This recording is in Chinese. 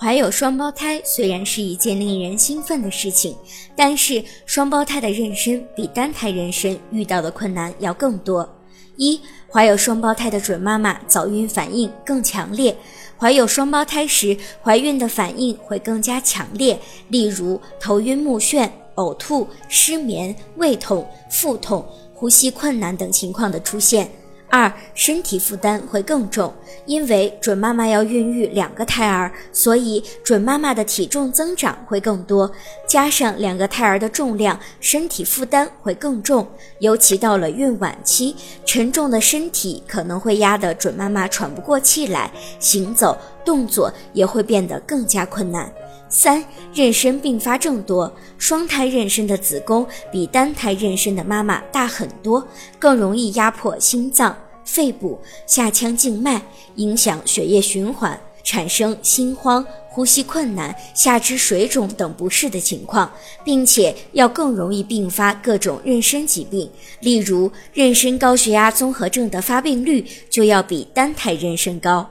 怀有双胞胎虽然是一件令人兴奋的事情，但是双胞胎的妊娠比单胎妊娠遇到的困难要更多。一、怀有双胞胎的准妈妈早孕反应更强烈，怀有双胞胎时怀孕的反应会更加强烈，例如头晕目眩、呕吐、失眠、胃痛、腹痛、呼吸困难等情况的出现。二、身体负担会更重，因为准妈妈要孕育两个胎儿，所以准妈妈的体重增长会更多，加上两个胎儿的重量，身体负担会更重。尤其到了孕晚期，沉重的身体可能会压得准妈妈喘不过气来，行走动作也会变得更加困难。三、妊娠并发症多，双胎妊娠的子宫比单胎妊娠的妈妈大很多，更容易压迫心脏、肺部、下腔静脉，影响血液循环，产生心慌、呼吸困难、下肢水肿等不适的情况，并且要更容易并发各种妊娠疾病，例如妊娠高血压综合症的发病率就要比单胎妊娠高。